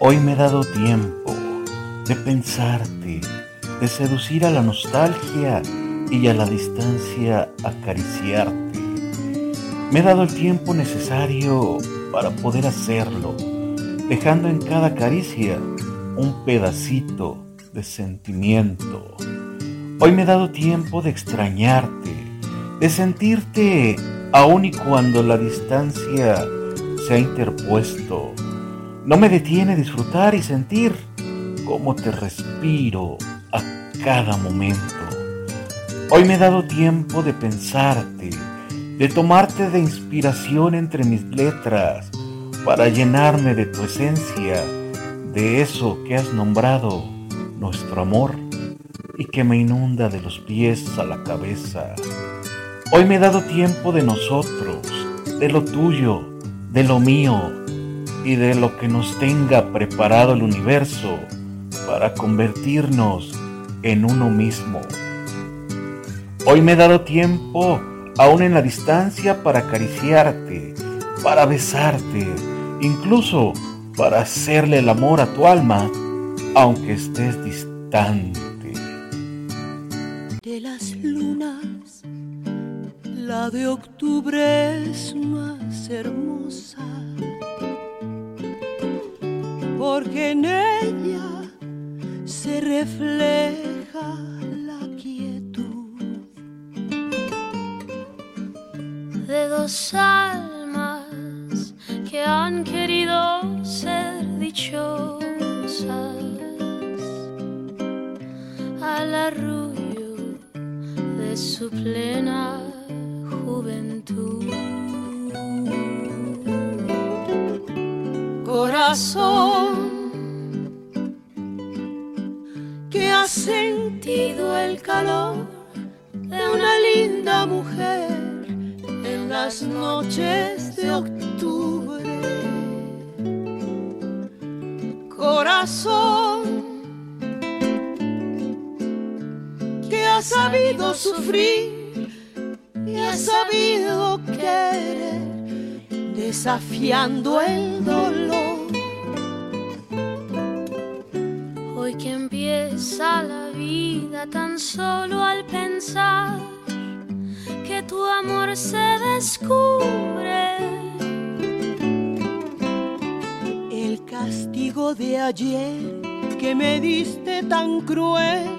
Hoy me he dado tiempo de pensarte, de seducir a la nostalgia y a la distancia acariciarte. Me he dado el tiempo necesario para poder hacerlo, dejando en cada caricia un pedacito de sentimiento. Hoy me he dado tiempo de extrañarte, de sentirte aun y cuando la distancia se ha interpuesto. No me detiene disfrutar y sentir cómo te respiro a cada momento. Hoy me he dado tiempo de pensarte, de tomarte de inspiración entre mis letras, para llenarme de tu esencia, de eso que has nombrado nuestro amor y que me inunda de los pies a la cabeza. Hoy me he dado tiempo de nosotros, de lo tuyo, de lo mío y de lo que nos tenga preparado el universo para convertirnos en uno mismo. Hoy me he dado tiempo, aún en la distancia, para acariciarte, para besarte, incluso para hacerle el amor a tu alma, aunque estés distante. De las lunas, la de octubre es más hermosa, refleja la quietud de dos almas que han querido ser dichosas al arrullo de su plena juventud. Corazón que ha sentido el calor de una linda mujer en las noches de octubre. Corazón que ha sabido sufrir y ha sabido querer, desafiando el dolor. Empieza la vida tan solo al pensar que tu amor se descubre. El castigo de ayer que me diste tan cruel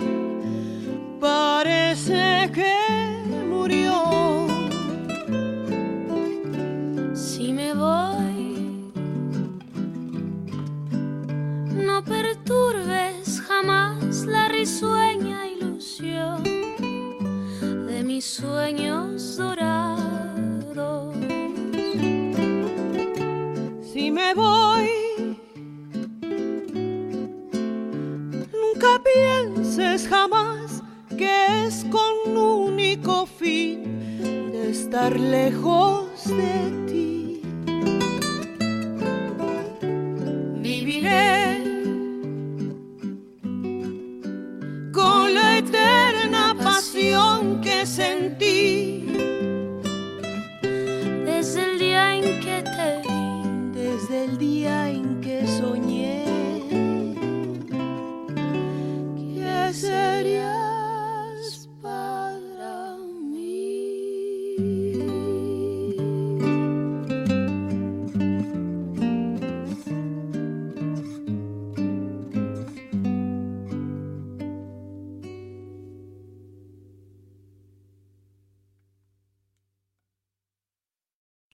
parece que murió. Si me voy, no perturbes jamás la risueña ilusión de mis sueños dorados. Si me voy, nunca pienses jamás que es con único fin de estar lejos de ti. sentí. Desde el día en que te vi, desde el día en que soñé, que se